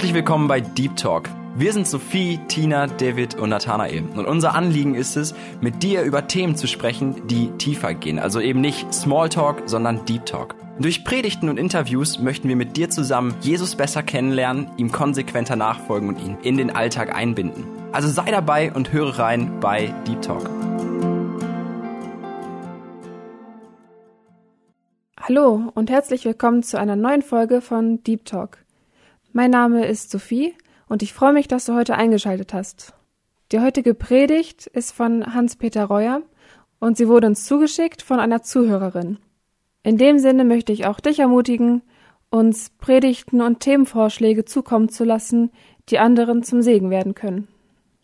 Herzlich willkommen bei Deep Talk. Wir sind Sophie, Tina, David und Nathanael. Und unser Anliegen ist es, mit dir über Themen zu sprechen, die tiefer gehen. Also eben nicht Smalltalk, sondern Deep Talk. Durch Predigten und Interviews möchten wir mit dir zusammen Jesus besser kennenlernen, ihm konsequenter nachfolgen und ihn in den Alltag einbinden. Also sei dabei und höre rein bei Deep Talk. Hallo und herzlich willkommen zu einer neuen Folge von Deep Talk. Mein Name ist Sophie und ich freue mich, dass du heute eingeschaltet hast. Die heutige Predigt ist von Hans-Peter Reuer und sie wurde uns zugeschickt von einer Zuhörerin. In dem Sinne möchte ich auch dich ermutigen, uns Predigten und Themenvorschläge zukommen zu lassen, die anderen zum Segen werden können.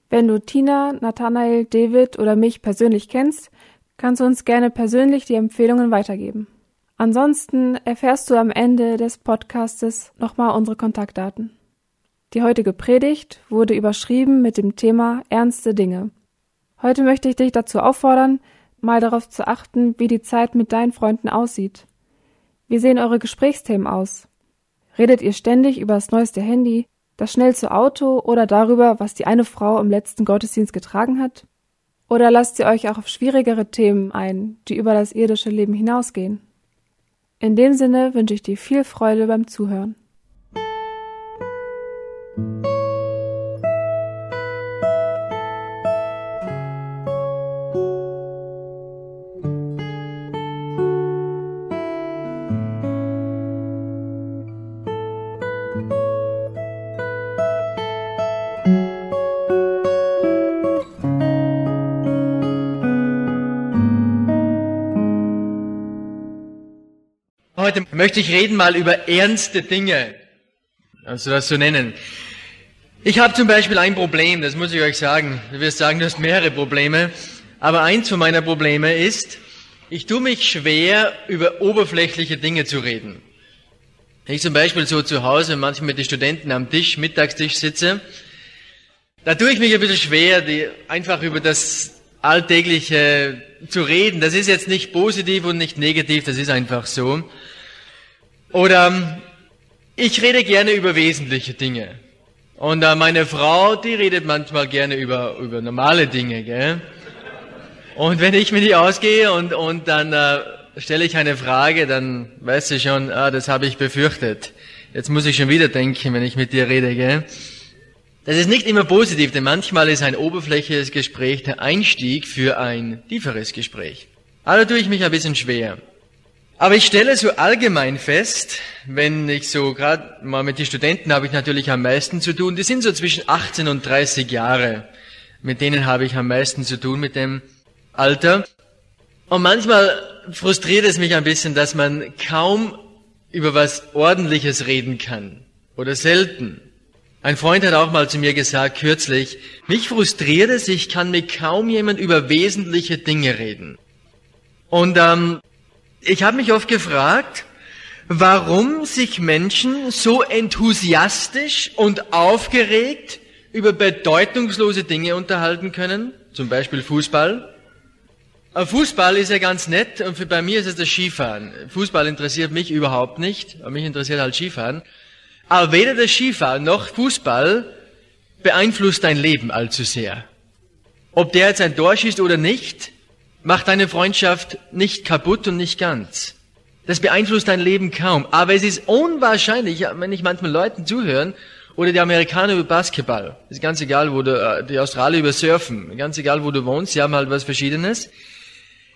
Wenn du Tina, Nathanael, David oder mich persönlich kennst, kannst du uns gerne persönlich die Empfehlungen weitergeben. Ansonsten erfährst du am Ende des Podcastes nochmal unsere Kontaktdaten. Die heutige Predigt wurde überschrieben mit dem Thema ernste Dinge. Heute möchte ich dich dazu auffordern, mal darauf zu achten, wie die Zeit mit deinen Freunden aussieht. Wie sehen eure Gesprächsthemen aus? Redet ihr ständig über das neueste Handy, das schnellste Auto oder darüber, was die eine Frau im letzten Gottesdienst getragen hat? Oder lasst ihr euch auch auf schwierigere Themen ein, die über das irdische Leben hinausgehen? In dem Sinne wünsche ich dir viel Freude beim Zuhören. Möchte ich reden mal über ernste Dinge, also das so nennen. Ich habe zum Beispiel ein Problem, das muss ich euch sagen. Du wirst sagen, du hast mehrere Probleme. Aber eins von meiner Probleme ist, ich tue mich schwer, über oberflächliche Dinge zu reden. Wenn ich zum Beispiel so zu Hause manchmal mit den Studenten am Tisch, Mittagstisch sitze, da tue ich mich ein bisschen schwer, die, einfach über das Alltägliche zu reden. Das ist jetzt nicht positiv und nicht negativ, das ist einfach so. Oder ich rede gerne über wesentliche Dinge. Und äh, meine Frau, die redet manchmal gerne über, über normale Dinge. Gell? Und wenn ich mit ihr ausgehe und, und dann äh, stelle ich eine Frage, dann weiß sie schon, ah, das habe ich befürchtet. Jetzt muss ich schon wieder denken, wenn ich mit dir rede. Gell? Das ist nicht immer positiv, denn manchmal ist ein oberflächliches Gespräch der Einstieg für ein tieferes Gespräch. Also tue ich mich ein bisschen schwer. Aber ich stelle so allgemein fest, wenn ich so gerade mal mit den Studenten habe ich natürlich am meisten zu tun, die sind so zwischen 18 und 30 Jahre. Mit denen habe ich am meisten zu tun, mit dem Alter. Und manchmal frustriert es mich ein bisschen, dass man kaum über was Ordentliches reden kann. Oder selten. Ein Freund hat auch mal zu mir gesagt, kürzlich, mich frustriert es, ich kann mit kaum jemand über wesentliche Dinge reden. Und ähm, ich habe mich oft gefragt, warum sich Menschen so enthusiastisch und aufgeregt über bedeutungslose Dinge unterhalten können, zum Beispiel Fußball. Aber Fußball ist ja ganz nett und bei mir ist es das Skifahren. Fußball interessiert mich überhaupt nicht, aber mich interessiert halt Skifahren. Aber weder das Skifahren noch Fußball beeinflusst dein Leben allzu sehr. Ob der jetzt ein Tor schießt oder nicht, macht deine Freundschaft nicht kaputt und nicht ganz. Das beeinflusst dein Leben kaum. Aber es ist unwahrscheinlich, wenn ich manchmal Leuten zuhören, oder die Amerikaner über Basketball. Ist ganz egal, wo du, äh, die Australier über Surfen. Ganz egal, wo du wohnst. Sie haben halt was Verschiedenes.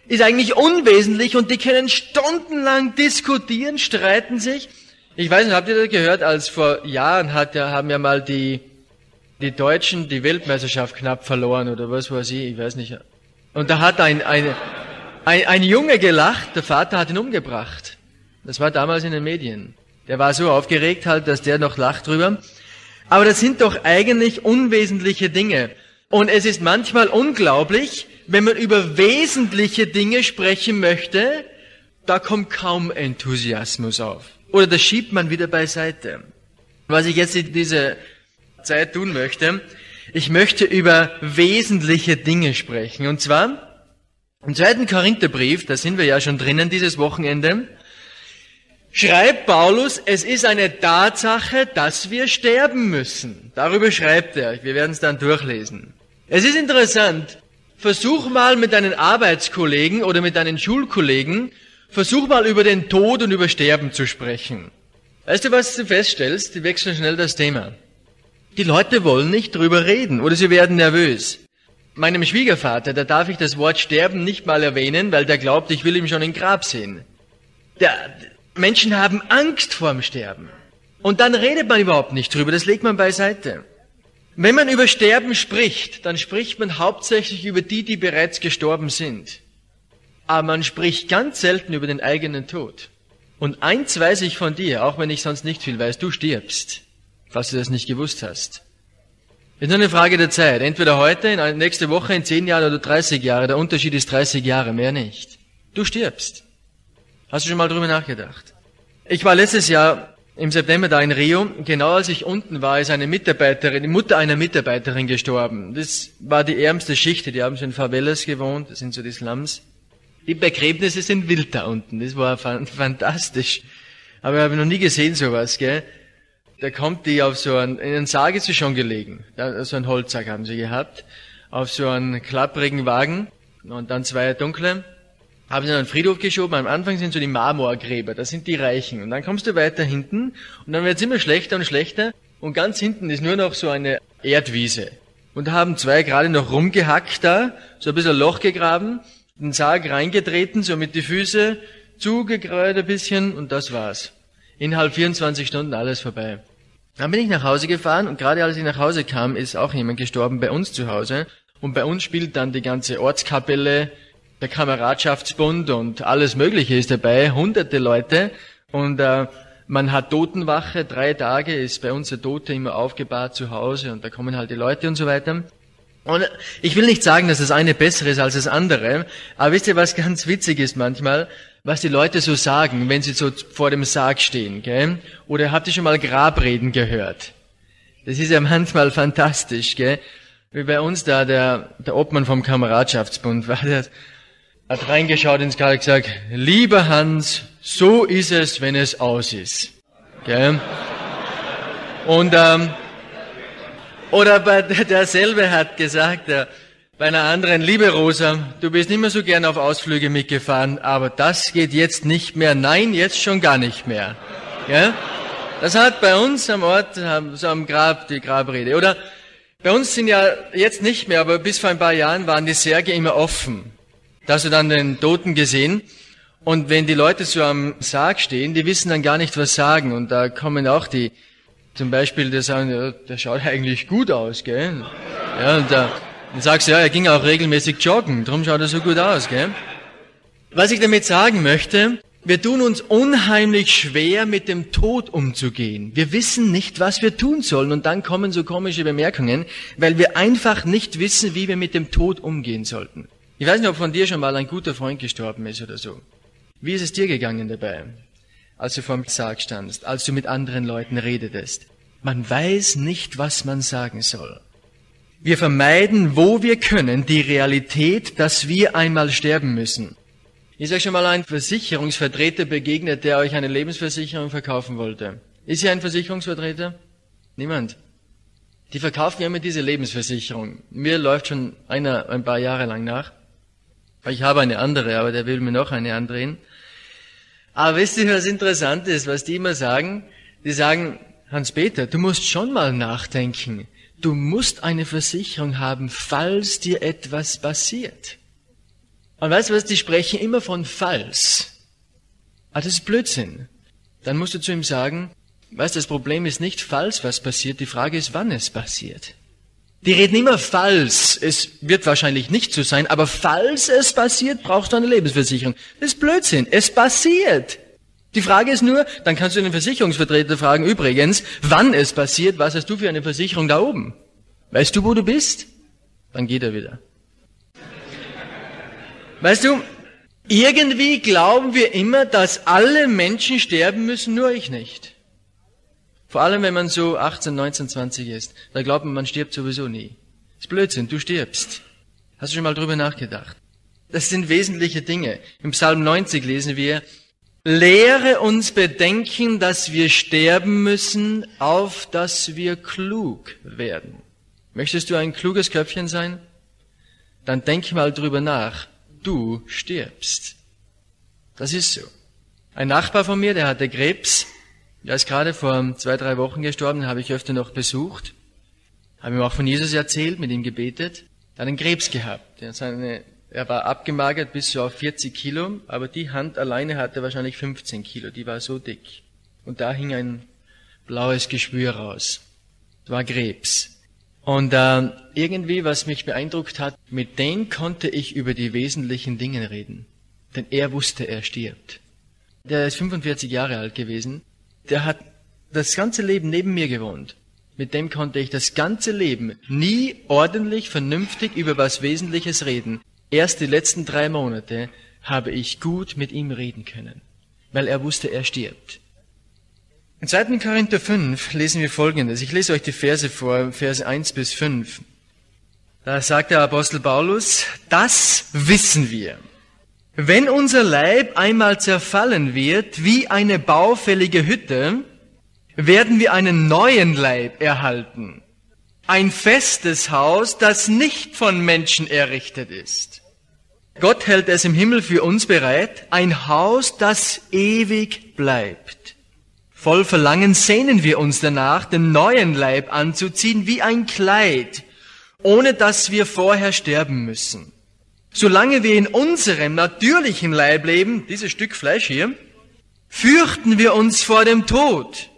Ist eigentlich unwesentlich und die können stundenlang diskutieren, streiten sich. Ich weiß nicht, habt ihr das gehört, als vor Jahren hat haben ja mal die, die Deutschen die Weltmeisterschaft knapp verloren oder was weiß ich, ich weiß nicht. Und da hat ein, ein, ein, ein Junge gelacht, der Vater hat ihn umgebracht. Das war damals in den Medien. Der war so aufgeregt halt, dass der noch lacht drüber. Aber das sind doch eigentlich unwesentliche Dinge. Und es ist manchmal unglaublich, wenn man über wesentliche Dinge sprechen möchte, da kommt kaum Enthusiasmus auf. Oder das schiebt man wieder beiseite. Was ich jetzt in dieser Zeit tun möchte, ich möchte über wesentliche Dinge sprechen. Und zwar im zweiten Korintherbrief, da sind wir ja schon drinnen dieses Wochenende, schreibt Paulus, es ist eine Tatsache, dass wir sterben müssen. Darüber schreibt er. Wir werden es dann durchlesen. Es ist interessant. Versuch mal mit deinen Arbeitskollegen oder mit deinen Schulkollegen, versuch mal über den Tod und über Sterben zu sprechen. Weißt du, was du feststellst? Die wechseln schnell das Thema. Die Leute wollen nicht drüber reden oder sie werden nervös. Meinem Schwiegervater, da darf ich das Wort Sterben nicht mal erwähnen, weil der glaubt, ich will ihm schon ein Grab sehen. Der, Menschen haben Angst vorm Sterben. Und dann redet man überhaupt nicht drüber, das legt man beiseite. Wenn man über Sterben spricht, dann spricht man hauptsächlich über die, die bereits gestorben sind. Aber man spricht ganz selten über den eigenen Tod. Und eins weiß ich von dir, auch wenn ich sonst nicht viel weiß, du stirbst, falls du das nicht gewusst hast. Ist nur eine Frage der Zeit. Entweder heute, nächste Woche, in zehn Jahren oder 30 Jahre. Der Unterschied ist 30 Jahre, mehr nicht. Du stirbst. Hast du schon mal drüber nachgedacht? Ich war letztes Jahr im September da in Rio. Genau als ich unten war, ist eine Mitarbeiterin, die Mutter einer Mitarbeiterin gestorben. Das war die ärmste Schicht. Die haben schon in Favelas gewohnt. Das sind so die Slums. Die Begräbnisse sind wild da unten. Das war fantastisch. Aber ich habe noch nie gesehen sowas, gell? Da kommt die auf so einen, in einen Sarg ist sie schon gelegen. Da, so einen Holzsack haben sie gehabt. Auf so einen klapprigen Wagen. Und dann zwei dunkle haben sie in einen Friedhof geschoben. Am Anfang sind so die Marmorgräber, das sind die Reichen. Und dann kommst du weiter hinten und dann wird es immer schlechter und schlechter. Und ganz hinten ist nur noch so eine Erdwiese. Und da haben zwei gerade noch rumgehackt da, so ein bisschen Loch gegraben, den Sarg reingetreten, so mit die Füße zugekreut ein bisschen und das war's. Innerhalb 24 Stunden alles vorbei. Dann bin ich nach Hause gefahren und gerade als ich nach Hause kam, ist auch jemand gestorben bei uns zu Hause. Und bei uns spielt dann die ganze Ortskapelle, der Kameradschaftsbund und alles Mögliche ist dabei, hunderte Leute und äh, man hat Totenwache, drei Tage ist bei uns der Tote immer aufgebahrt zu Hause und da kommen halt die Leute und so weiter. Und ich will nicht sagen, dass das eine besser ist als das andere, aber wisst ihr, was ganz witzig ist manchmal? Was die Leute so sagen, wenn sie so vor dem Sarg stehen, gell? Oder habt ihr schon mal Grabreden gehört? Das ist ja manchmal fantastisch, gell? Wie bei uns da der, der Obmann vom Kameradschaftsbund war, der hat reingeschaut ins Grab und gesagt, lieber Hans, so ist es, wenn es aus ist. Gell? Und ähm, oder bei derselbe hat gesagt, bei einer anderen, liebe Rosa, du bist nicht mehr so gern auf Ausflüge mitgefahren, aber das geht jetzt nicht mehr. Nein, jetzt schon gar nicht mehr. Gell? Das hat bei uns am Ort, so am Grab, die Grabrede. Oder bei uns sind ja jetzt nicht mehr, aber bis vor ein paar Jahren waren die Särge immer offen. Da hast du dann den Toten gesehen. Und wenn die Leute so am Sarg stehen, die wissen dann gar nicht, was sagen. Und da kommen auch die, zum Beispiel, die sagen, ja, der schaut eigentlich gut aus, gell? Ja, und da, dann sagst du, ja, er ging auch regelmäßig joggen, darum schaut er so gut aus, gell? Was ich damit sagen möchte, wir tun uns unheimlich schwer, mit dem Tod umzugehen. Wir wissen nicht, was wir tun sollen. Und dann kommen so komische Bemerkungen, weil wir einfach nicht wissen, wie wir mit dem Tod umgehen sollten. Ich weiß nicht, ob von dir schon mal ein guter Freund gestorben ist oder so. Wie ist es dir gegangen dabei, als du vor dem Sarg standest, als du mit anderen Leuten redetest? Man weiß nicht, was man sagen soll. Wir vermeiden, wo wir können, die Realität, dass wir einmal sterben müssen. Ist euch schon mal ein Versicherungsvertreter begegnet, der euch eine Lebensversicherung verkaufen wollte? Ist hier ein Versicherungsvertreter? Niemand. Die verkaufen immer diese Lebensversicherung. Mir läuft schon einer ein paar Jahre lang nach. Ich habe eine andere, aber der will mir noch eine andrehen. Aber wisst ihr, was interessant ist, was die immer sagen? Die sagen, Hans-Peter, du musst schon mal nachdenken. Du musst eine Versicherung haben, falls dir etwas passiert. Und weißt du was, die sprechen immer von falls. Ah, das ist Blödsinn. Dann musst du zu ihm sagen, weißt du, das Problem ist nicht falls was passiert, die Frage ist, wann es passiert. Die reden immer falls. Es wird wahrscheinlich nicht so sein, aber falls es passiert, brauchst du eine Lebensversicherung. Das ist Blödsinn. Es passiert. Die Frage ist nur, dann kannst du den Versicherungsvertreter fragen, übrigens, wann es passiert, was hast du für eine Versicherung da oben? Weißt du, wo du bist? Dann geht er wieder. Weißt du, irgendwie glauben wir immer, dass alle Menschen sterben müssen, nur ich nicht. Vor allem, wenn man so 18, 19, 20 ist. Da glaubt man, man stirbt sowieso nie. Ist Blödsinn, du stirbst. Hast du schon mal drüber nachgedacht? Das sind wesentliche Dinge. Im Psalm 90 lesen wir, Lehre uns bedenken, dass wir sterben müssen, auf dass wir klug werden. Möchtest du ein kluges Köpfchen sein? Dann denk mal drüber nach. Du stirbst. Das ist so. Ein Nachbar von mir, der hatte Krebs. Der ist gerade vor zwei, drei Wochen gestorben, den habe ich öfter noch besucht. Habe ihm auch von Jesus erzählt, mit ihm gebetet. Er hat einen Krebs gehabt. Er, er war abgemagert bis so auf 40 Kilo, aber die Hand alleine hatte wahrscheinlich 15 Kilo. Die war so dick. Und da hing ein blaues Geschwür raus. Das war Krebs. Und äh, irgendwie, was mich beeindruckt hat, mit dem konnte ich über die wesentlichen Dinge reden. Denn er wusste, er stirbt. Der ist 45 Jahre alt gewesen. Der hat das ganze Leben neben mir gewohnt. Mit dem konnte ich das ganze Leben nie ordentlich, vernünftig über was Wesentliches reden. Erst die letzten drei Monate habe ich gut mit ihm reden können, weil er wusste, er stirbt. In 2. Korinther 5 lesen wir Folgendes. Ich lese euch die Verse vor, Verse 1 bis 5. Da sagt der Apostel Paulus, das wissen wir. Wenn unser Leib einmal zerfallen wird wie eine baufällige Hütte, werden wir einen neuen Leib erhalten. Ein festes Haus, das nicht von Menschen errichtet ist. Gott hält es im Himmel für uns bereit, ein Haus, das ewig bleibt. Voll Verlangen sehnen wir uns danach, den neuen Leib anzuziehen wie ein Kleid, ohne dass wir vorher sterben müssen. Solange wir in unserem natürlichen Leib leben, dieses Stück Fleisch hier, fürchten wir uns vor dem Tod.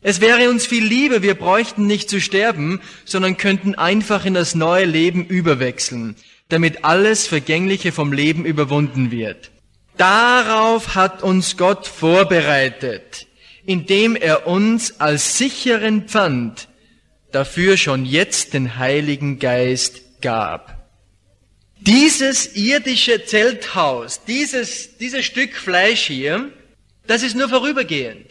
Es wäre uns viel lieber, wir bräuchten nicht zu sterben, sondern könnten einfach in das neue Leben überwechseln, damit alles Vergängliche vom Leben überwunden wird. Darauf hat uns Gott vorbereitet indem er uns als sicheren Pfand dafür schon jetzt den Heiligen Geist gab. Dieses irdische Zelthaus, dieses, dieses Stück Fleisch hier, das ist nur vorübergehend.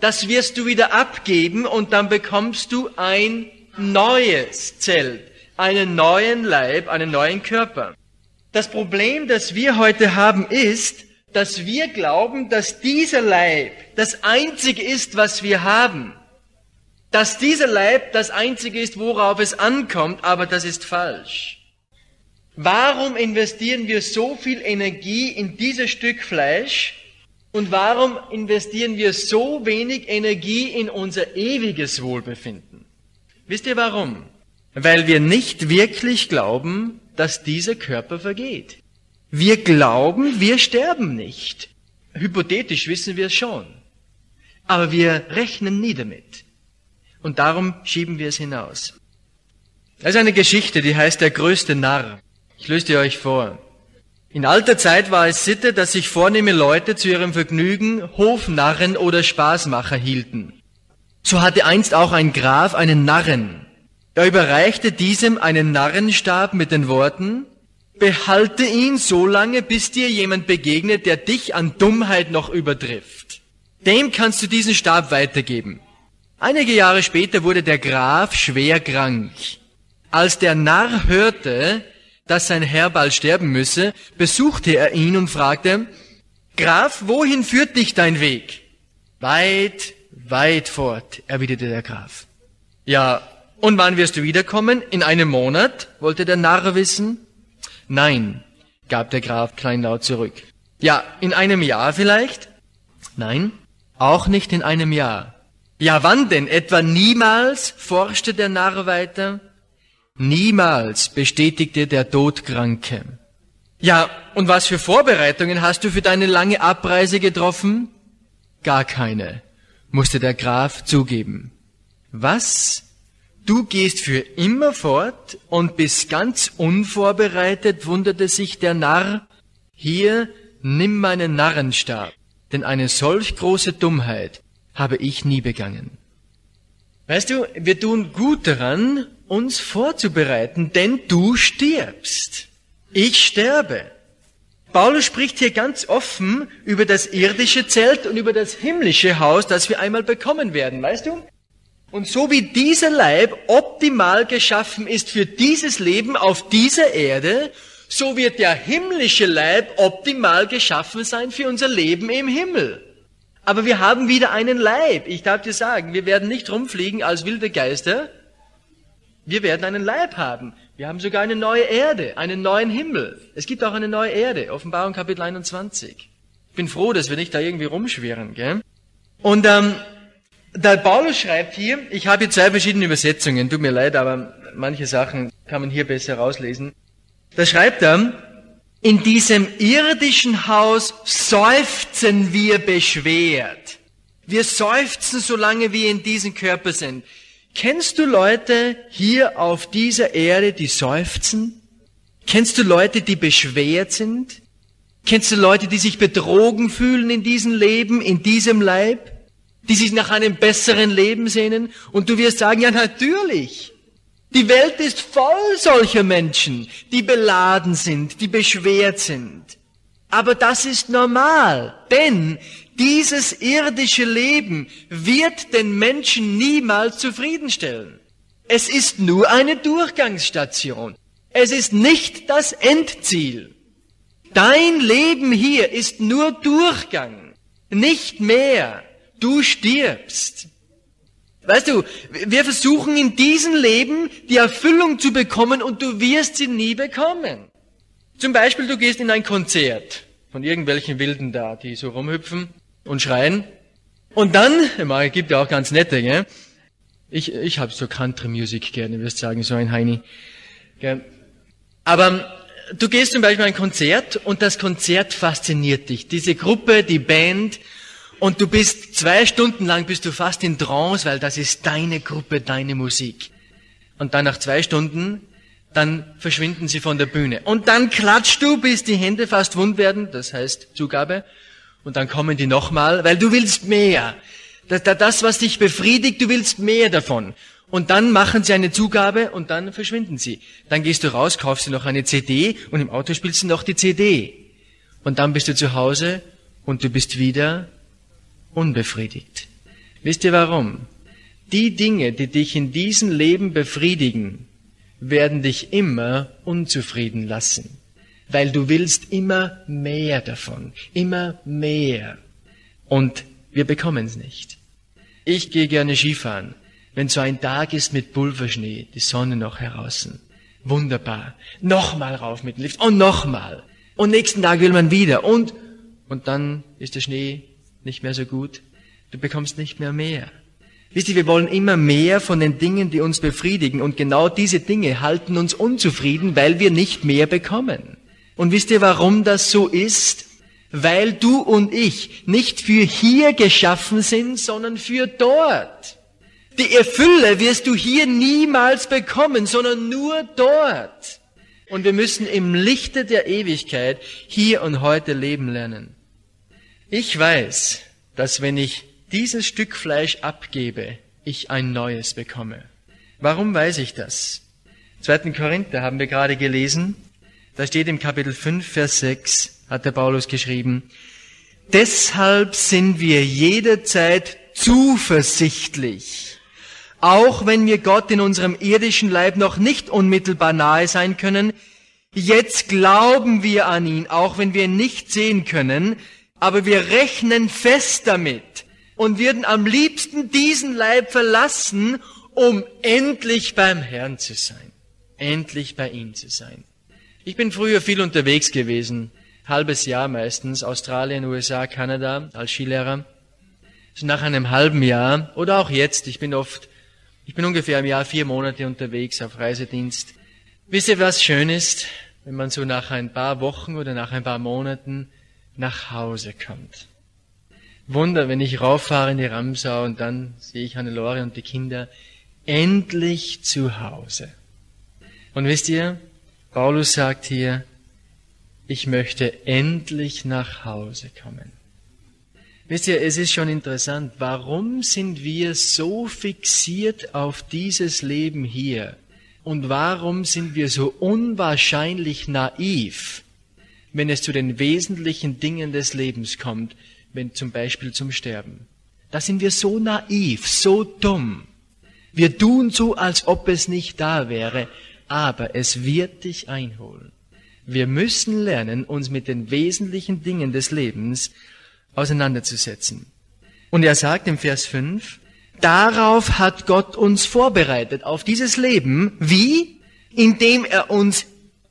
Das wirst du wieder abgeben und dann bekommst du ein neues Zelt, einen neuen Leib, einen neuen Körper. Das Problem, das wir heute haben, ist, dass wir glauben, dass dieser Leib das Einzige ist, was wir haben. Dass dieser Leib das Einzige ist, worauf es ankommt, aber das ist falsch. Warum investieren wir so viel Energie in dieses Stück Fleisch und warum investieren wir so wenig Energie in unser ewiges Wohlbefinden? Wisst ihr warum? Weil wir nicht wirklich glauben, dass dieser Körper vergeht. Wir glauben, wir sterben nicht. Hypothetisch wissen wir es schon. Aber wir rechnen nie damit. Und darum schieben wir es hinaus. Das ist eine Geschichte, die heißt der größte Narr. Ich löse die euch vor. In alter Zeit war es Sitte, dass sich vornehme Leute zu ihrem Vergnügen Hofnarren oder Spaßmacher hielten. So hatte einst auch ein Graf einen Narren. Er überreichte diesem einen Narrenstab mit den Worten, Behalte ihn so lange, bis dir jemand begegnet, der dich an Dummheit noch übertrifft. Dem kannst du diesen Stab weitergeben. Einige Jahre später wurde der Graf schwer krank. Als der Narr hörte, dass sein Herr bald sterben müsse, besuchte er ihn und fragte, Graf, wohin führt dich dein Weg? Weit, weit fort, erwiderte der Graf. Ja, und wann wirst du wiederkommen? In einem Monat? wollte der Narr wissen. Nein, gab der Graf kleinlaut zurück. Ja, in einem Jahr vielleicht? Nein, auch nicht in einem Jahr. Ja, wann denn? Etwa niemals? forschte der Narr weiter. Niemals, bestätigte der Todkranke. Ja, und was für Vorbereitungen hast du für deine lange Abreise getroffen? Gar keine, musste der Graf zugeben. Was? Du gehst für immer fort und bist ganz unvorbereitet, wunderte sich der Narr. Hier, nimm meinen Narrenstab, denn eine solch große Dummheit habe ich nie begangen. Weißt du, wir tun gut daran, uns vorzubereiten, denn du stirbst. Ich sterbe. Paulus spricht hier ganz offen über das irdische Zelt und über das himmlische Haus, das wir einmal bekommen werden, weißt du? Und so wie dieser Leib optimal geschaffen ist für dieses Leben auf dieser Erde, so wird der himmlische Leib optimal geschaffen sein für unser Leben im Himmel. Aber wir haben wieder einen Leib. Ich darf dir sagen, wir werden nicht rumfliegen als wilde Geister. Wir werden einen Leib haben. Wir haben sogar eine neue Erde, einen neuen Himmel. Es gibt auch eine neue Erde. Offenbarung Kapitel 21. Ich bin froh, dass wir nicht da irgendwie rumschwirren. Gell? Und ähm, der Paulus schreibt hier, ich habe hier zwei verschiedene Übersetzungen, tut mir leid, aber manche Sachen kann man hier besser rauslesen. Da schreibt er, in diesem irdischen Haus seufzen wir beschwert. Wir seufzen, solange wir in diesem Körper sind. Kennst du Leute hier auf dieser Erde, die seufzen? Kennst du Leute, die beschwert sind? Kennst du Leute, die sich betrogen fühlen in diesem Leben, in diesem Leib? Die sich nach einem besseren Leben sehnen? Und du wirst sagen, ja natürlich. Die Welt ist voll solcher Menschen, die beladen sind, die beschwert sind. Aber das ist normal, denn dieses irdische Leben wird den Menschen niemals zufriedenstellen. Es ist nur eine Durchgangsstation. Es ist nicht das Endziel. Dein Leben hier ist nur Durchgang, nicht mehr. Du stirbst. Weißt du, wir versuchen in diesem Leben die Erfüllung zu bekommen und du wirst sie nie bekommen. Zum Beispiel, du gehst in ein Konzert von irgendwelchen Wilden da, die so rumhüpfen und schreien. Und dann, es gibt ja auch ganz nette, gell? Ich, ich habe so Country Music gerne, wirst sagen, so ein Heini. Gell? Aber du gehst zum Beispiel in ein Konzert und das Konzert fasziniert dich. Diese Gruppe, die Band und du bist zwei Stunden lang bist du fast in Trance, weil das ist deine Gruppe, deine Musik. Und dann nach zwei Stunden, dann verschwinden sie von der Bühne. Und dann klatschst du, bis die Hände fast wund werden, das heißt Zugabe. Und dann kommen die nochmal, weil du willst mehr. Das, was dich befriedigt, du willst mehr davon. Und dann machen sie eine Zugabe und dann verschwinden sie. Dann gehst du raus, kaufst du noch eine CD und im Auto spielst du noch die CD. Und dann bist du zu Hause und du bist wieder unbefriedigt. Wisst ihr warum? Die Dinge, die dich in diesem Leben befriedigen, werden dich immer unzufrieden lassen, weil du willst immer mehr davon, immer mehr. Und wir bekommen es nicht. Ich gehe gerne Skifahren, wenn so ein Tag ist mit Pulverschnee, die Sonne noch heraus. Wunderbar. Nochmal rauf mit dem Lift und nochmal. Und nächsten Tag will man wieder und, und dann ist der Schnee nicht mehr so gut. Du bekommst nicht mehr mehr. Wisst ihr, wir wollen immer mehr von den Dingen, die uns befriedigen. Und genau diese Dinge halten uns unzufrieden, weil wir nicht mehr bekommen. Und wisst ihr, warum das so ist? Weil du und ich nicht für hier geschaffen sind, sondern für dort. Die Erfülle wirst du hier niemals bekommen, sondern nur dort. Und wir müssen im Lichte der Ewigkeit hier und heute leben lernen. Ich weiß, dass wenn ich dieses Stück Fleisch abgebe, ich ein neues bekomme. Warum weiß ich das? 2. Korinther haben wir gerade gelesen. Da steht im Kapitel 5, Vers 6, hat der Paulus geschrieben, Deshalb sind wir jederzeit zuversichtlich, auch wenn wir Gott in unserem irdischen Leib noch nicht unmittelbar nahe sein können, jetzt glauben wir an ihn, auch wenn wir ihn nicht sehen können, aber wir rechnen fest damit und würden am liebsten diesen Leib verlassen, um endlich beim Herrn zu sein. Endlich bei ihm zu sein. Ich bin früher viel unterwegs gewesen, halbes Jahr meistens, Australien, USA, Kanada als Skilehrer. So nach einem halben Jahr oder auch jetzt, ich bin oft, ich bin ungefähr im Jahr vier Monate unterwegs auf Reisedienst. Wisst ihr, was schön ist, wenn man so nach ein paar Wochen oder nach ein paar Monaten nach Hause kommt. Wunder, wenn ich rauffahre in die Ramsau und dann sehe ich Hannelore und die Kinder endlich zu Hause. Und wisst ihr, Paulus sagt hier, ich möchte endlich nach Hause kommen. Wisst ihr, es ist schon interessant, warum sind wir so fixiert auf dieses Leben hier? Und warum sind wir so unwahrscheinlich naiv, wenn es zu den wesentlichen Dingen des Lebens kommt, wenn zum Beispiel zum Sterben. Da sind wir so naiv, so dumm. Wir tun so, als ob es nicht da wäre, aber es wird dich einholen. Wir müssen lernen, uns mit den wesentlichen Dingen des Lebens auseinanderzusetzen. Und er sagt im Vers 5, darauf hat Gott uns vorbereitet, auf dieses Leben. Wie? Indem er uns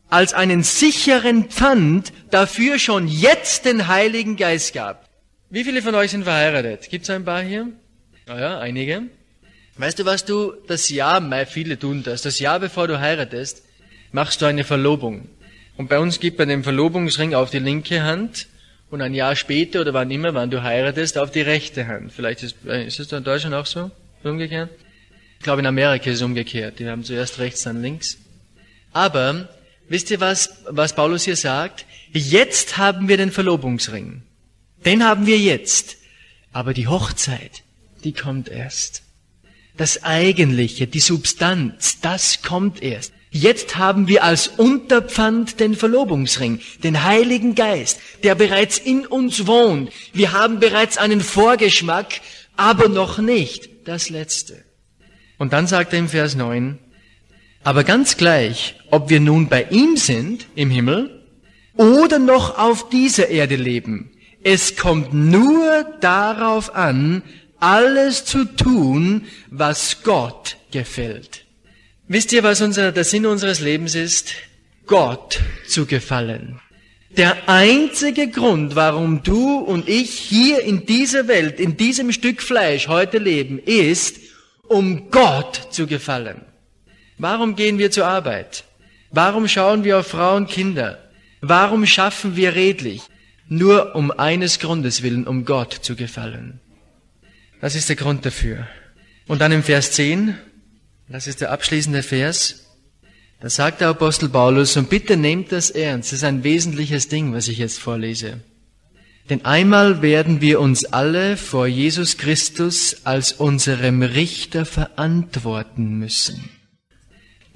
als einen sicheren Pfand dafür schon jetzt den Heiligen Geist gab. Wie viele von euch sind verheiratet? Gibt es ein paar hier? Ah ja, einige. Weißt du, was du das Jahr, viele tun das, das Jahr bevor du heiratest, machst du eine Verlobung. Und bei uns gibt man den Verlobungsring auf die linke Hand und ein Jahr später oder wann immer, wann du heiratest, auf die rechte Hand. Vielleicht ist, äh, ist es in Deutschland auch so? Umgekehrt? Ich glaube, in Amerika ist es umgekehrt. Die haben zuerst rechts, dann links. Aber, wisst ihr was, was Paulus hier sagt? Jetzt haben wir den Verlobungsring. Den haben wir jetzt. Aber die Hochzeit, die kommt erst. Das Eigentliche, die Substanz, das kommt erst. Jetzt haben wir als Unterpfand den Verlobungsring, den Heiligen Geist, der bereits in uns wohnt. Wir haben bereits einen Vorgeschmack, aber noch nicht das Letzte. Und dann sagt er im Vers 9, aber ganz gleich, ob wir nun bei ihm sind im Himmel oder noch auf dieser Erde leben, es kommt nur darauf an, alles zu tun, was Gott gefällt. Wisst ihr, was unser, der Sinn unseres Lebens ist? Gott zu gefallen. Der einzige Grund, warum du und ich hier in dieser Welt, in diesem Stück Fleisch heute leben, ist, um Gott zu gefallen. Warum gehen wir zur Arbeit? Warum schauen wir auf Frauen Kinder? Warum schaffen wir redlich? Nur um eines Grundes willen, um Gott zu gefallen. Das ist der Grund dafür. Und dann im Vers 10, das ist der abschließende Vers, da sagt der Apostel Paulus, und bitte nehmt das ernst, das ist ein wesentliches Ding, was ich jetzt vorlese. Denn einmal werden wir uns alle vor Jesus Christus als unserem Richter verantworten müssen.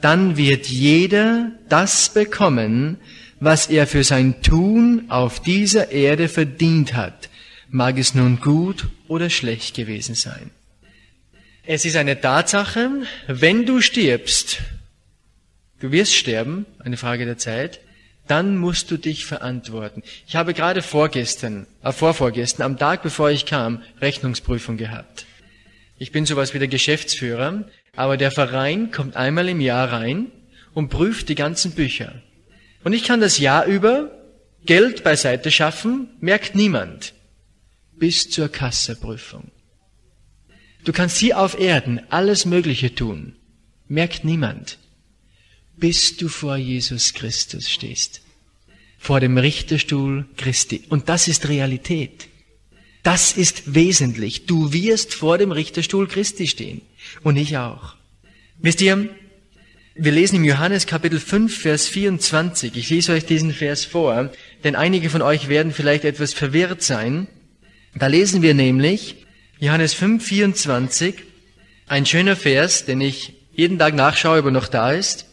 Dann wird jeder das bekommen, was er für sein Tun auf dieser Erde verdient hat, mag es nun gut oder schlecht gewesen sein. Es ist eine Tatsache, wenn du stirbst, du wirst sterben, eine Frage der Zeit, dann musst du dich verantworten. Ich habe gerade vorgestern, äh, vorvorgestern, am Tag bevor ich kam, Rechnungsprüfung gehabt. Ich bin sowas wie der Geschäftsführer, aber der Verein kommt einmal im Jahr rein und prüft die ganzen Bücher. Und ich kann das Jahr über Geld beiseite schaffen, merkt niemand, bis zur Kasseprüfung. Du kannst hier auf Erden alles Mögliche tun, merkt niemand, bis du vor Jesus Christus stehst, vor dem Richterstuhl Christi. Und das ist Realität. Das ist wesentlich. Du wirst vor dem Richterstuhl Christi stehen. Und ich auch. Wisst ihr, wir lesen im Johannes Kapitel 5, Vers 24. Ich lese euch diesen Vers vor, denn einige von euch werden vielleicht etwas verwirrt sein. Da lesen wir nämlich Johannes 5, 24, ein schöner Vers, den ich jeden Tag nachschaue, ob er noch da ist.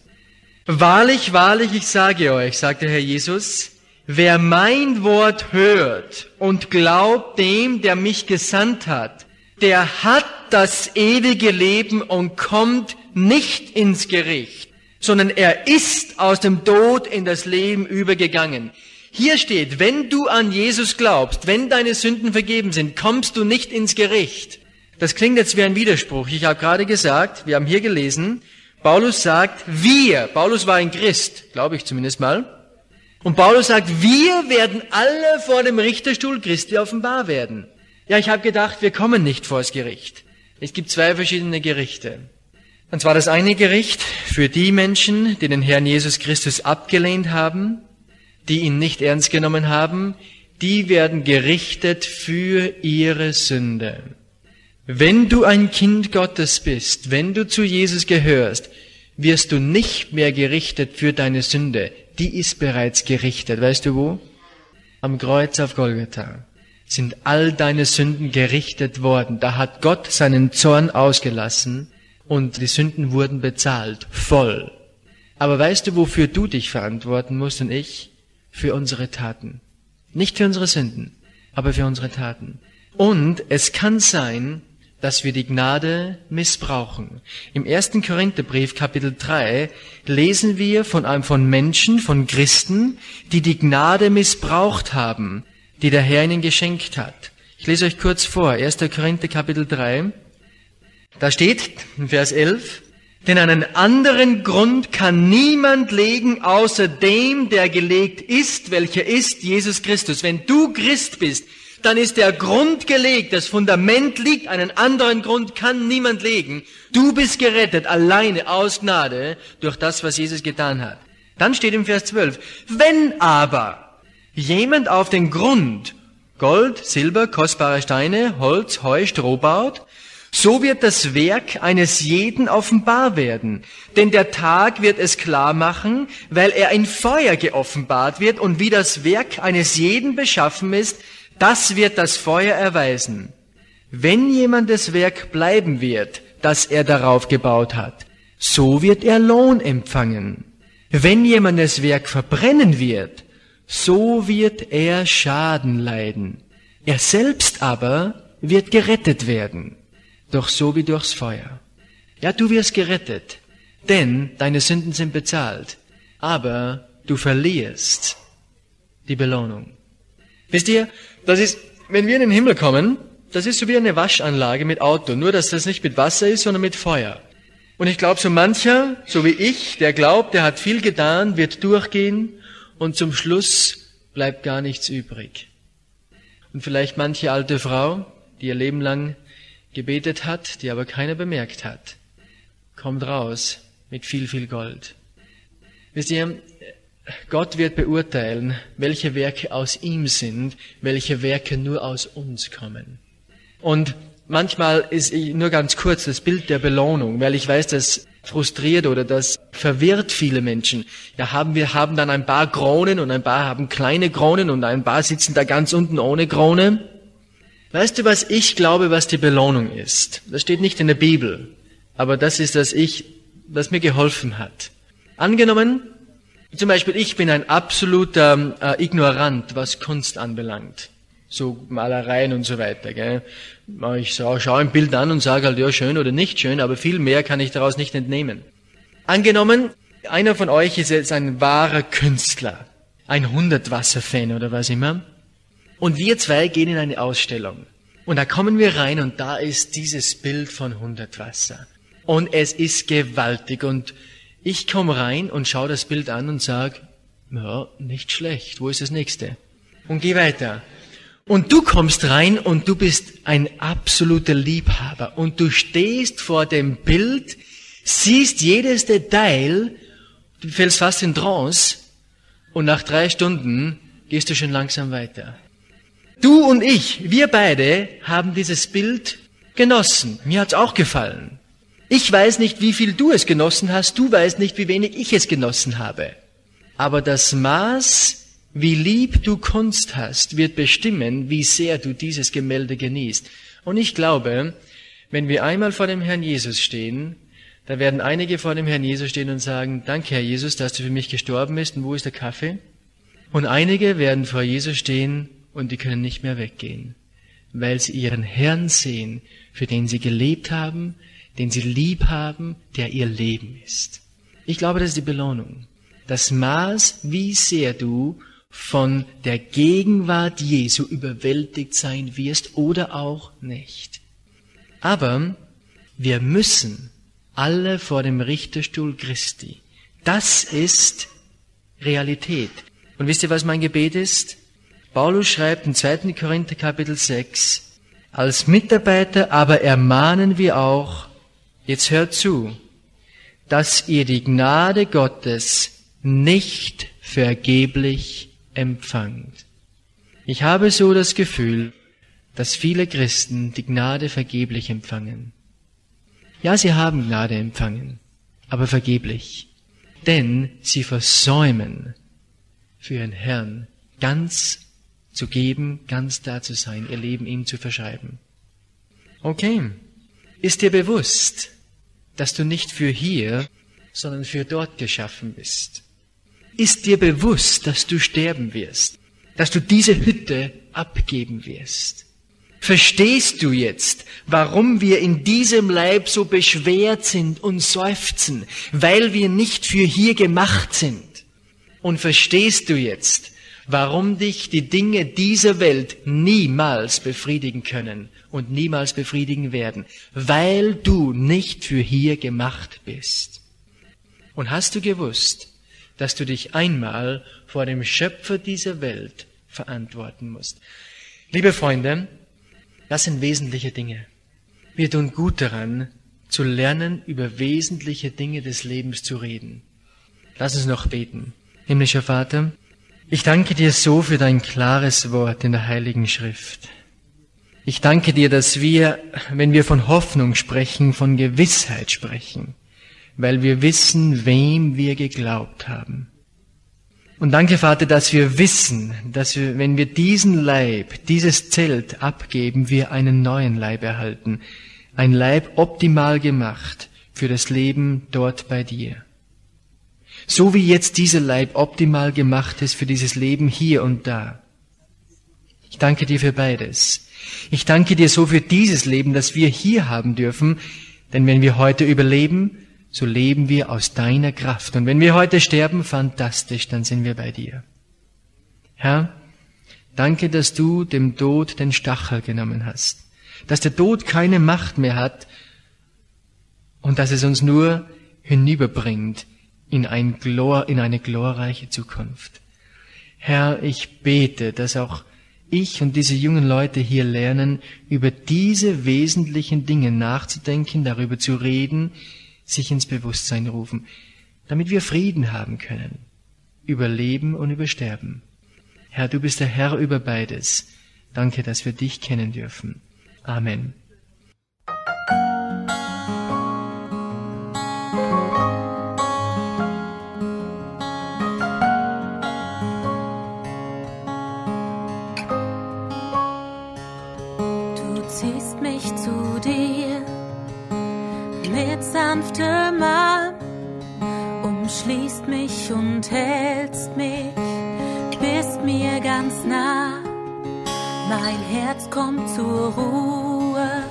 Wahrlich, wahrlich, ich sage euch, sagt der Herr Jesus, wer mein Wort hört und glaubt dem, der mich gesandt hat, der hat das ewige Leben und kommt nicht ins Gericht, sondern er ist aus dem Tod in das Leben übergegangen. Hier steht, wenn du an Jesus glaubst, wenn deine Sünden vergeben sind, kommst du nicht ins Gericht. Das klingt jetzt wie ein Widerspruch. Ich habe gerade gesagt, wir haben hier gelesen, Paulus sagt, wir, Paulus war ein Christ, glaube ich zumindest mal, und Paulus sagt, wir werden alle vor dem Richterstuhl Christi offenbar werden. Ja, ich habe gedacht, wir kommen nicht vors Gericht. Es gibt zwei verschiedene Gerichte. Und zwar das eine Gericht für die Menschen, die den Herrn Jesus Christus abgelehnt haben, die ihn nicht ernst genommen haben, die werden gerichtet für ihre Sünde. Wenn du ein Kind Gottes bist, wenn du zu Jesus gehörst, wirst du nicht mehr gerichtet für deine Sünde. Die ist bereits gerichtet. Weißt du wo? Am Kreuz auf Golgatha sind all deine Sünden gerichtet worden. Da hat Gott seinen Zorn ausgelassen und die Sünden wurden bezahlt, voll. Aber weißt du, wofür du dich verantworten musst und ich? Für unsere Taten. Nicht für unsere Sünden, aber für unsere Taten. Und es kann sein, dass wir die Gnade missbrauchen. Im ersten Korintherbrief Kapitel 3 lesen wir von einem von Menschen, von Christen, die die Gnade missbraucht haben, die der Herr ihnen geschenkt hat. Ich lese euch kurz vor, 1. Korinther Kapitel 3. Da steht in Vers 11, denn einen anderen Grund kann niemand legen, außer dem, der gelegt ist, welcher ist Jesus Christus. Wenn du Christ bist, dann ist der Grund gelegt, das Fundament liegt, einen anderen Grund kann niemand legen. Du bist gerettet, alleine aus Gnade, durch das, was Jesus getan hat. Dann steht im Vers 12, wenn aber jemand auf den Grund Gold, Silber, kostbare Steine, Holz, Heu, Stroh baut, so wird das Werk eines jeden offenbar werden. Denn der Tag wird es klar machen, weil er in Feuer geoffenbart wird und wie das Werk eines jeden beschaffen ist, das wird das Feuer erweisen. Wenn jemandes Werk bleiben wird, das er darauf gebaut hat, so wird er Lohn empfangen. Wenn jemandes Werk verbrennen wird, so wird er Schaden leiden. Er selbst aber wird gerettet werden, doch so wie durchs Feuer. Ja, du wirst gerettet, denn deine Sünden sind bezahlt, aber du verlierst die Belohnung. Wisst ihr, das ist, wenn wir in den Himmel kommen, das ist so wie eine Waschanlage mit Auto, nur dass das nicht mit Wasser ist, sondern mit Feuer. Und ich glaube, so mancher, so wie ich, der glaubt, der hat viel getan, wird durchgehen und zum Schluss bleibt gar nichts übrig. Und vielleicht manche alte Frau, die ihr Leben lang gebetet hat, die aber keiner bemerkt hat, kommt raus mit viel, viel Gold. Wisst ihr, Gott wird beurteilen, welche Werke aus ihm sind, welche Werke nur aus uns kommen. Und manchmal ist nur ganz kurz das Bild der Belohnung, weil ich weiß, das frustriert oder das verwirrt viele Menschen. Ja, haben wir haben dann ein paar Kronen und ein paar haben kleine Kronen und ein paar sitzen da ganz unten ohne Krone. Weißt du, was ich glaube, was die Belohnung ist? Das steht nicht in der Bibel, aber das ist das ich, was mir geholfen hat. Angenommen, zum Beispiel, ich bin ein absoluter äh, Ignorant, was Kunst anbelangt. So Malereien und so weiter. Gell? Ich schaue schau ein Bild an und sage halt, ja, schön oder nicht schön, aber viel mehr kann ich daraus nicht entnehmen. Angenommen, einer von euch ist jetzt ein wahrer Künstler, ein Hundertwasser-Fan oder was immer, und wir zwei gehen in eine Ausstellung. Und da kommen wir rein und da ist dieses Bild von Hundertwasser. Und es ist gewaltig und ich komme rein und schaue das Bild an und sage, ja, nicht schlecht, wo ist das nächste? Und geh weiter. Und du kommst rein und du bist ein absoluter Liebhaber und du stehst vor dem Bild, siehst jedes Detail, du fällst fast in Trance und nach drei Stunden gehst du schon langsam weiter. Du und ich, wir beide haben dieses Bild genossen. Mir hat's auch gefallen. Ich weiß nicht, wie viel du es genossen hast, du weißt nicht, wie wenig ich es genossen habe. Aber das Maß, wie lieb du Kunst hast, wird bestimmen, wie sehr du dieses Gemälde genießt. Und ich glaube, wenn wir einmal vor dem Herrn Jesus stehen, da werden einige vor dem Herrn Jesus stehen und sagen, danke Herr Jesus, dass du für mich gestorben bist und wo ist der Kaffee? Und einige werden vor Jesus stehen und die können nicht mehr weggehen, weil sie ihren Herrn sehen, für den sie gelebt haben, den sie lieb haben, der ihr Leben ist. Ich glaube, das ist die Belohnung. Das Maß, wie sehr du von der Gegenwart Jesu überwältigt sein wirst oder auch nicht. Aber wir müssen alle vor dem Richterstuhl Christi. Das ist Realität. Und wisst ihr, was mein Gebet ist? Paulus schreibt in 2. Korinther Kapitel 6, als Mitarbeiter aber ermahnen wir auch, Jetzt hört zu, dass ihr die Gnade Gottes nicht vergeblich empfangt. Ich habe so das Gefühl, dass viele Christen die Gnade vergeblich empfangen. Ja, sie haben Gnade empfangen, aber vergeblich. Denn sie versäumen, für ihren Herrn ganz zu geben, ganz da zu sein, ihr Leben ihm zu verschreiben. Okay, ist dir bewusst, dass du nicht für hier, sondern für dort geschaffen bist? Ist dir bewusst, dass du sterben wirst, dass du diese Hütte abgeben wirst? Verstehst du jetzt, warum wir in diesem Leib so beschwert sind und seufzen, weil wir nicht für hier gemacht sind? Und verstehst du jetzt, warum dich die Dinge dieser Welt niemals befriedigen können und niemals befriedigen werden? Weil du nicht für hier gemacht bist. Und hast du gewusst, dass du dich einmal vor dem Schöpfer dieser Welt verantworten musst? Liebe Freunde, das sind wesentliche Dinge. Wir tun gut daran, zu lernen, über wesentliche Dinge des Lebens zu reden. Lass uns noch beten. Himmlischer Vater, ich danke dir so für dein klares Wort in der Heiligen Schrift. Ich danke dir, dass wir, wenn wir von Hoffnung sprechen, von Gewissheit sprechen, weil wir wissen, wem wir geglaubt haben. Und danke, Vater, dass wir wissen, dass wir, wenn wir diesen Leib, dieses Zelt abgeben, wir einen neuen Leib erhalten. Ein Leib optimal gemacht für das Leben dort bei dir. So wie jetzt dieser Leib optimal gemacht ist für dieses Leben hier und da. Ich danke dir für beides. Ich danke dir so für dieses Leben, das wir hier haben dürfen, denn wenn wir heute überleben, so leben wir aus deiner Kraft. Und wenn wir heute sterben, fantastisch, dann sind wir bei dir. Herr, danke, dass du dem Tod den Stachel genommen hast, dass der Tod keine Macht mehr hat und dass es uns nur hinüberbringt in, ein Glor, in eine glorreiche Zukunft. Herr, ich bete, dass auch ich und diese jungen Leute hier lernen, über diese wesentlichen Dinge nachzudenken, darüber zu reden, sich ins Bewusstsein rufen, damit wir Frieden haben können, über Leben und über Sterben. Herr, du bist der Herr über beides. Danke, dass wir dich kennen dürfen. Amen. Sanftem Arm umschließt mich und hältst mich, bist mir ganz nah. Mein Herz kommt zur Ruhe,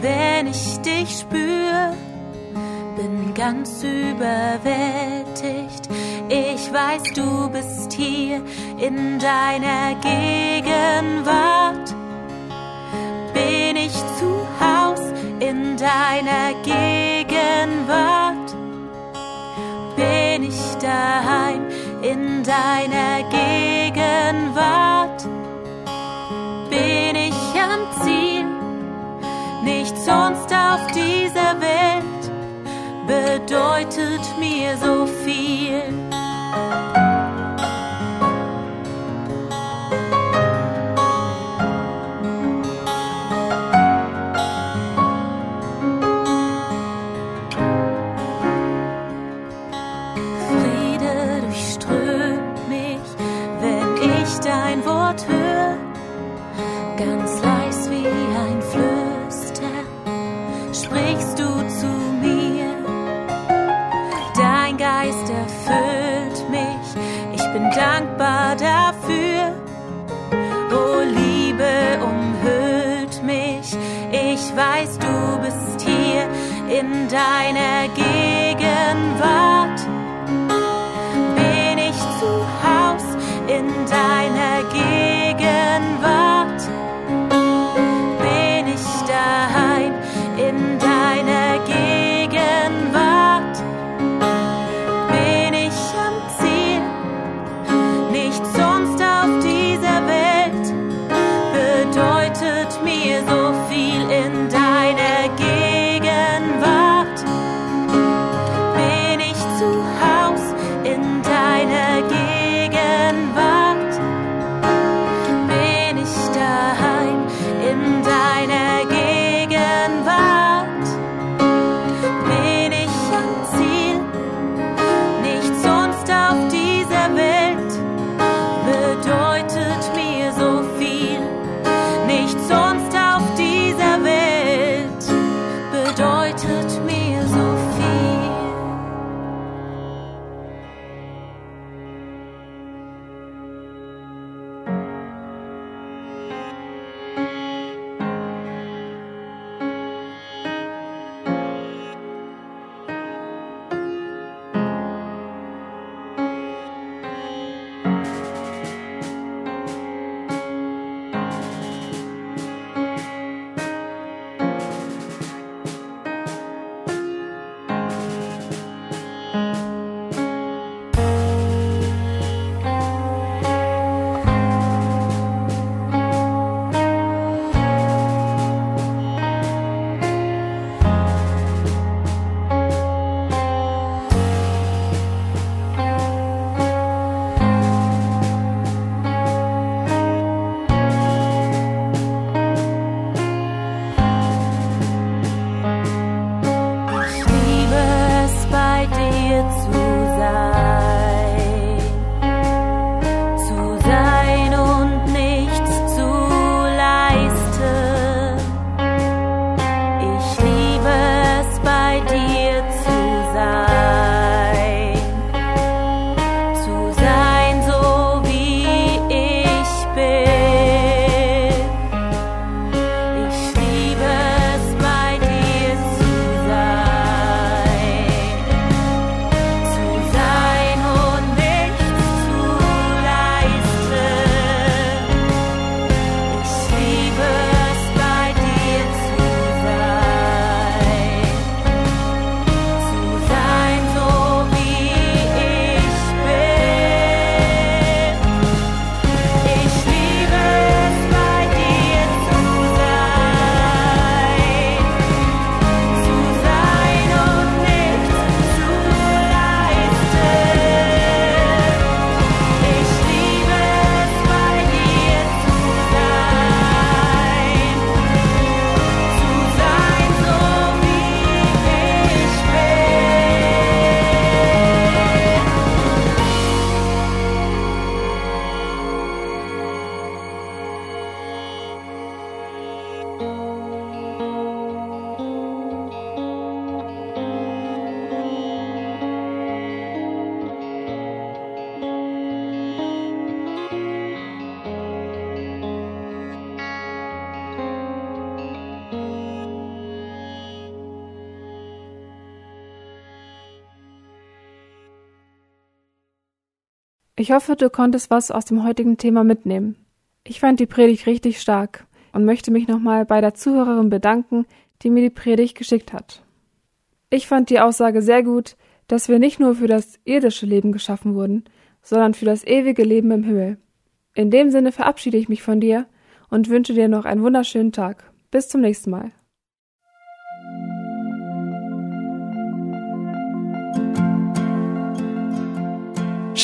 wenn ich dich spür, bin ganz überwältigt. Ich weiß, du bist hier in deiner Gegenwart. Bin ich zu Haus in deiner Gegenwart bin ich daheim in deiner Gegenwart. Bin ich am Ziel nichts sonst auf dieser Welt bedeutet mir so viel in deiner Ich hoffe, du konntest was aus dem heutigen Thema mitnehmen. Ich fand die Predigt richtig stark und möchte mich nochmal bei der Zuhörerin bedanken, die mir die Predigt geschickt hat. Ich fand die Aussage sehr gut, dass wir nicht nur für das irdische Leben geschaffen wurden, sondern für das ewige Leben im Himmel. In dem Sinne verabschiede ich mich von dir und wünsche dir noch einen wunderschönen Tag. Bis zum nächsten Mal.